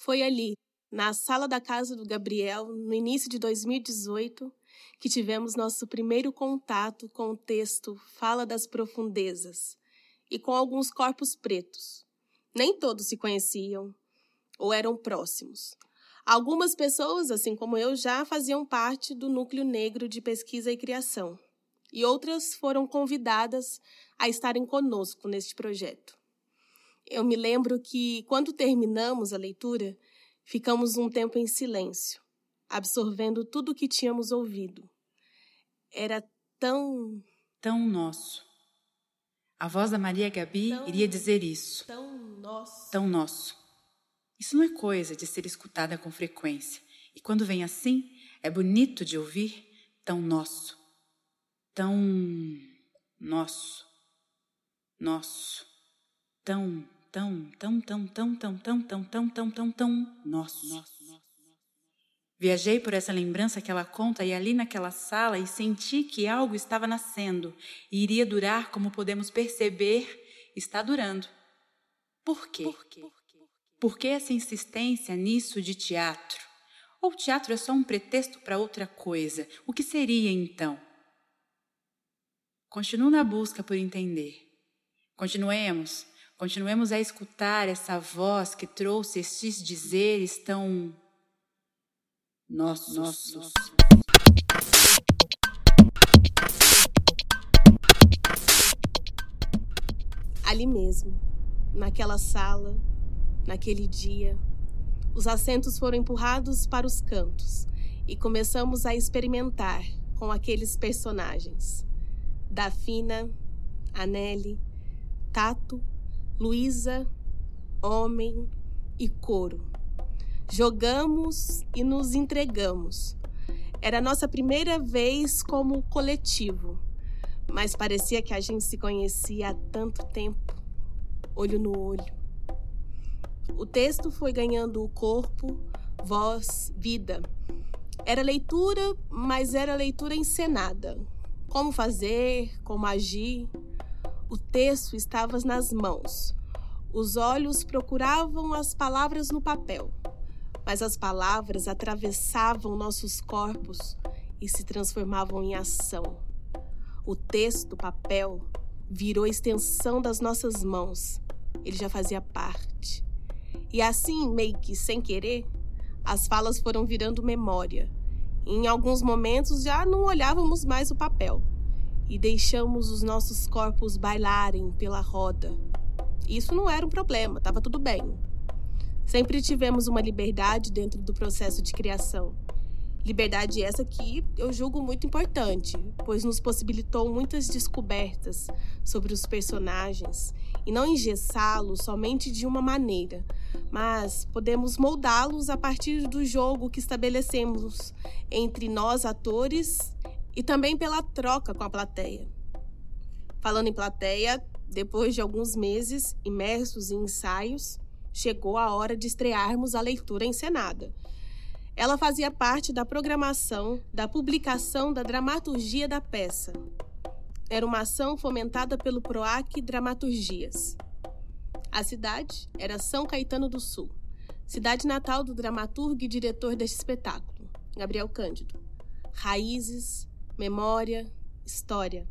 Foi ali, na sala da casa do Gabriel, no início de 2018, que tivemos nosso primeiro contato com o texto Fala das Profundezas e com alguns corpos pretos. Nem todos se conheciam ou eram próximos. Algumas pessoas, assim como eu, já faziam parte do núcleo negro de pesquisa e criação, e outras foram convidadas a estarem conosco neste projeto. Eu me lembro que, quando terminamos a leitura, ficamos um tempo em silêncio, absorvendo tudo o que tínhamos ouvido. Era tão. tão nosso. A voz da Maria Gabi tão, iria dizer isso. Tão nosso. Tão nosso. Isso não é coisa de ser escutada com frequência. E quando vem assim, é bonito de ouvir, tão nosso. Tão nosso. Nosso. Tão tão, tão, tão, tão, tão, tão, tão, tão, tão, tão, tão nosso. nosso. Viajei por essa lembrança que ela conta e ali naquela sala e senti que algo estava nascendo e iria durar como podemos perceber, está durando. Por quê? Por quê? Por que essa insistência nisso de teatro? Ou teatro é só um pretexto para outra coisa? O que seria então? Continuo na busca por entender. Continuemos Continuemos a escutar essa voz que trouxe estes dizeres tão nossos. nossos. Ali mesmo, naquela sala, naquele dia, os assentos foram empurrados para os cantos e começamos a experimentar com aqueles personagens. Dafina, Anelli, Tato Luísa, homem e coro. Jogamos e nos entregamos. Era nossa primeira vez como coletivo, mas parecia que a gente se conhecia há tanto tempo, olho no olho. O texto foi ganhando corpo, voz, vida. Era leitura, mas era leitura encenada. Como fazer, como agir, o texto estava nas mãos. Os olhos procuravam as palavras no papel, mas as palavras atravessavam nossos corpos e se transformavam em ação. O texto, papel, virou extensão das nossas mãos. Ele já fazia parte. E assim, meio que sem querer, as falas foram virando memória. em alguns momentos já não olhávamos mais o papel e deixamos os nossos corpos bailarem pela roda. Isso não era um problema, estava tudo bem. Sempre tivemos uma liberdade dentro do processo de criação. Liberdade essa que eu julgo muito importante, pois nos possibilitou muitas descobertas sobre os personagens e não engessá-los somente de uma maneira, mas podemos moldá-los a partir do jogo que estabelecemos entre nós atores e também pela troca com a plateia. Falando em plateia, depois de alguns meses imersos em ensaios, chegou a hora de estrearmos a leitura encenada. Ela fazia parte da programação da publicação da dramaturgia da peça. Era uma ação fomentada pelo PROAC Dramaturgias. A cidade era São Caetano do Sul, cidade natal do dramaturgo e diretor deste espetáculo, Gabriel Cândido. Raízes, memória, história.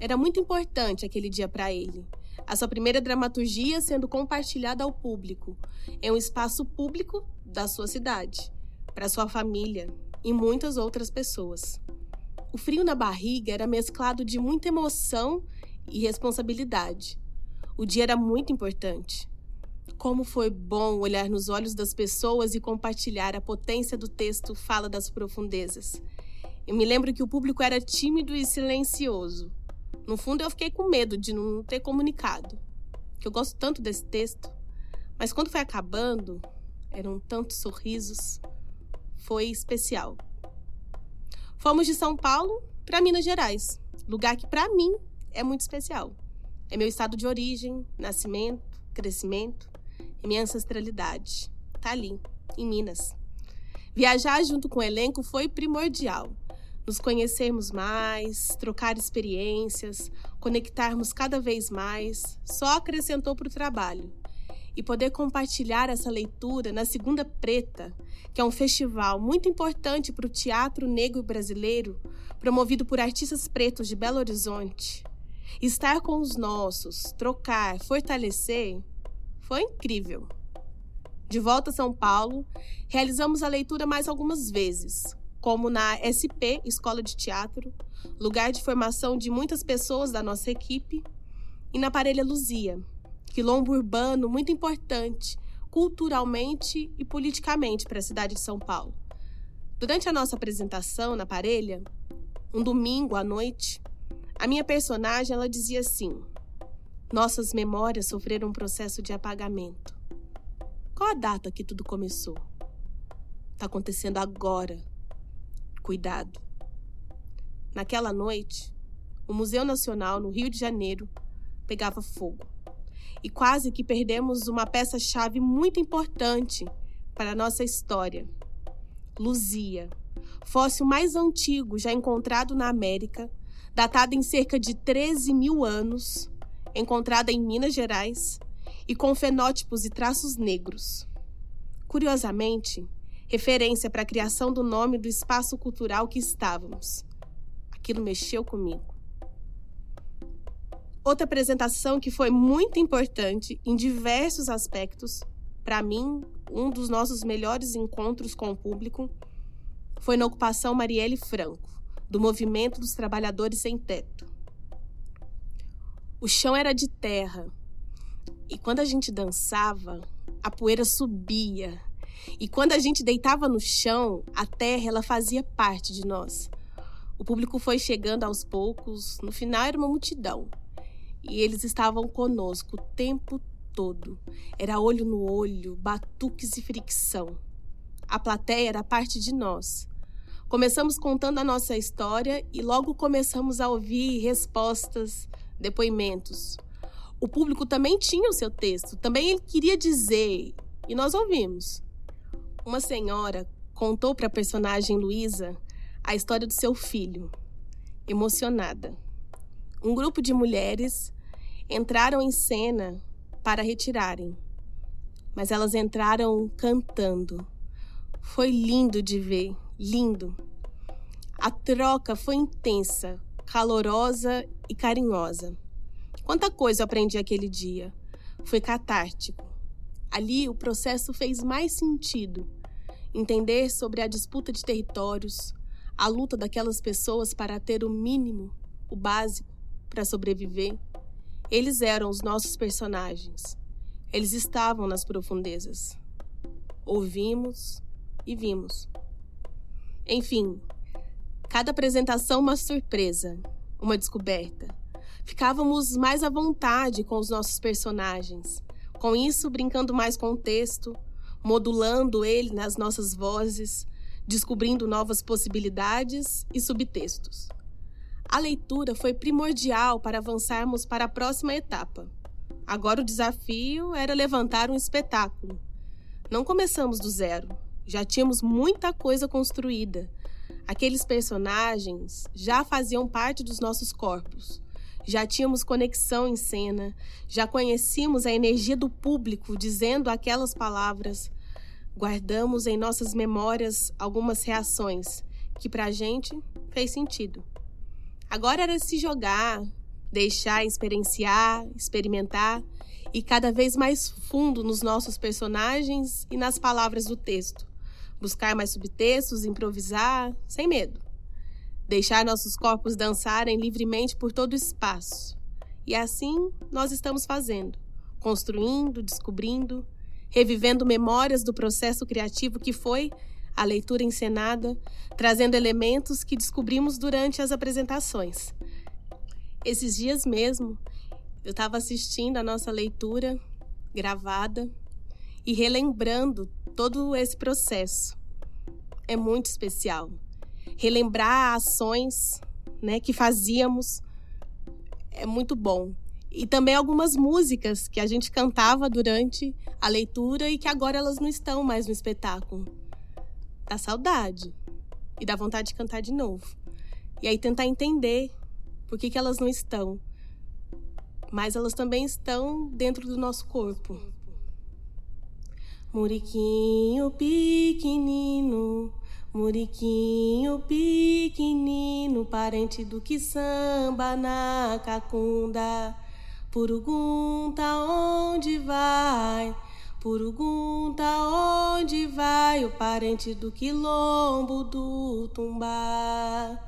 Era muito importante aquele dia para ele. A sua primeira dramaturgia sendo compartilhada ao público, em um espaço público da sua cidade, para sua família e muitas outras pessoas. O frio na barriga era mesclado de muita emoção e responsabilidade. O dia era muito importante. Como foi bom olhar nos olhos das pessoas e compartilhar a potência do texto Fala das Profundezas. Eu me lembro que o público era tímido e silencioso. No fundo, eu fiquei com medo de não ter comunicado, que eu gosto tanto desse texto. Mas quando foi acabando, eram tantos sorrisos, foi especial. Fomos de São Paulo para Minas Gerais, lugar que para mim é muito especial. É meu estado de origem, nascimento, crescimento e minha ancestralidade. Tá ali, em Minas. Viajar junto com o elenco foi primordial nos conhecermos mais, trocar experiências, conectarmos cada vez mais, só acrescentou para o trabalho. e poder compartilhar essa leitura na Segunda Preta, que é um festival muito importante para o teatro negro brasileiro, promovido por artistas pretos de Belo Horizonte. Estar com os nossos, trocar, fortalecer, foi incrível. De volta a São Paulo, realizamos a leitura mais algumas vezes, como na SP, Escola de Teatro, lugar de formação de muitas pessoas da nossa equipe, e na Parelha Luzia, quilombo urbano muito importante culturalmente e politicamente para a cidade de São Paulo. Durante a nossa apresentação na Parelha, um domingo à noite, a minha personagem ela dizia assim: Nossas memórias sofreram um processo de apagamento. Qual a data que tudo começou? Está acontecendo agora. Cuidado. Naquela noite, o Museu Nacional no Rio de Janeiro pegava fogo e quase que perdemos uma peça-chave muito importante para a nossa história. Luzia, fóssil mais antigo já encontrado na América, datado em cerca de 13 mil anos, encontrada em Minas Gerais e com fenótipos e traços negros. Curiosamente, referência para a criação do nome do espaço cultural que estávamos. Aquilo mexeu comigo. Outra apresentação que foi muito importante em diversos aspectos, para mim, um dos nossos melhores encontros com o público, foi na ocupação Marielle Franco, do Movimento dos Trabalhadores Sem Teto. O chão era de terra, e quando a gente dançava, a poeira subia. E quando a gente deitava no chão, a terra ela fazia parte de nós. O público foi chegando aos poucos, no final era uma multidão. E eles estavam conosco o tempo todo. Era olho no olho, batuques e fricção. A plateia era parte de nós. Começamos contando a nossa história e logo começamos a ouvir respostas, depoimentos. O público também tinha o seu texto, também ele queria dizer, e nós ouvimos. Uma senhora contou para a personagem Luísa a história do seu filho, emocionada um grupo de mulheres entraram em cena para retirarem, mas elas entraram cantando. Foi lindo de ver, lindo. A troca foi intensa, calorosa e carinhosa. Quanta coisa eu aprendi aquele dia. Foi catártico. Ali o processo fez mais sentido. Entender sobre a disputa de territórios, a luta daquelas pessoas para ter o mínimo, o básico, para sobreviver. Eles eram os nossos personagens. Eles estavam nas profundezas. Ouvimos e vimos. Enfim, cada apresentação uma surpresa, uma descoberta. Ficávamos mais à vontade com os nossos personagens. Com isso, brincando mais com o texto, modulando ele nas nossas vozes, descobrindo novas possibilidades e subtextos. A leitura foi primordial para avançarmos para a próxima etapa. Agora o desafio era levantar um espetáculo. Não começamos do zero, já tínhamos muita coisa construída. Aqueles personagens já faziam parte dos nossos corpos. Já tínhamos conexão em cena, já conhecíamos a energia do público dizendo aquelas palavras. Guardamos em nossas memórias algumas reações que para a gente fez sentido. Agora era se jogar, deixar experienciar, experimentar e cada vez mais fundo nos nossos personagens e nas palavras do texto. Buscar mais subtextos, improvisar, sem medo. Deixar nossos corpos dançarem livremente por todo o espaço. E assim nós estamos fazendo, construindo, descobrindo, revivendo memórias do processo criativo que foi a leitura encenada, trazendo elementos que descobrimos durante as apresentações. Esses dias mesmo, eu estava assistindo a nossa leitura gravada e relembrando todo esse processo. É muito especial. Relembrar ações né, que fazíamos é muito bom. E também algumas músicas que a gente cantava durante a leitura e que agora elas não estão mais no espetáculo dá saudade e dá vontade de cantar de novo. E aí tentar entender por que, que elas não estão. Mas elas também estão dentro do nosso corpo. Muriquinho pequenino, Muriquinho pequenino, parente do que samba na cacunda. Purugunta onde vai? Purugunta onde vai o parente do quilombo do tumbá?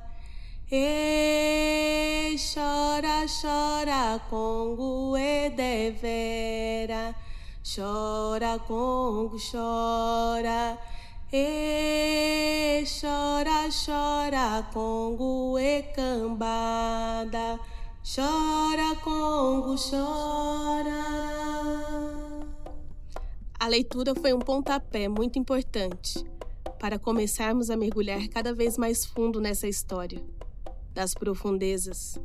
E chora, chora, Congo e devera. Chora, Congo, chora. E chora, chora, Congo e cambada. Chora, Congo, chora. A leitura foi um pontapé muito importante para começarmos a mergulhar cada vez mais fundo nessa história das profundezas.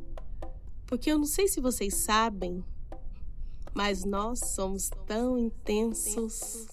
Porque eu não sei se vocês sabem, mas nós somos tão intensos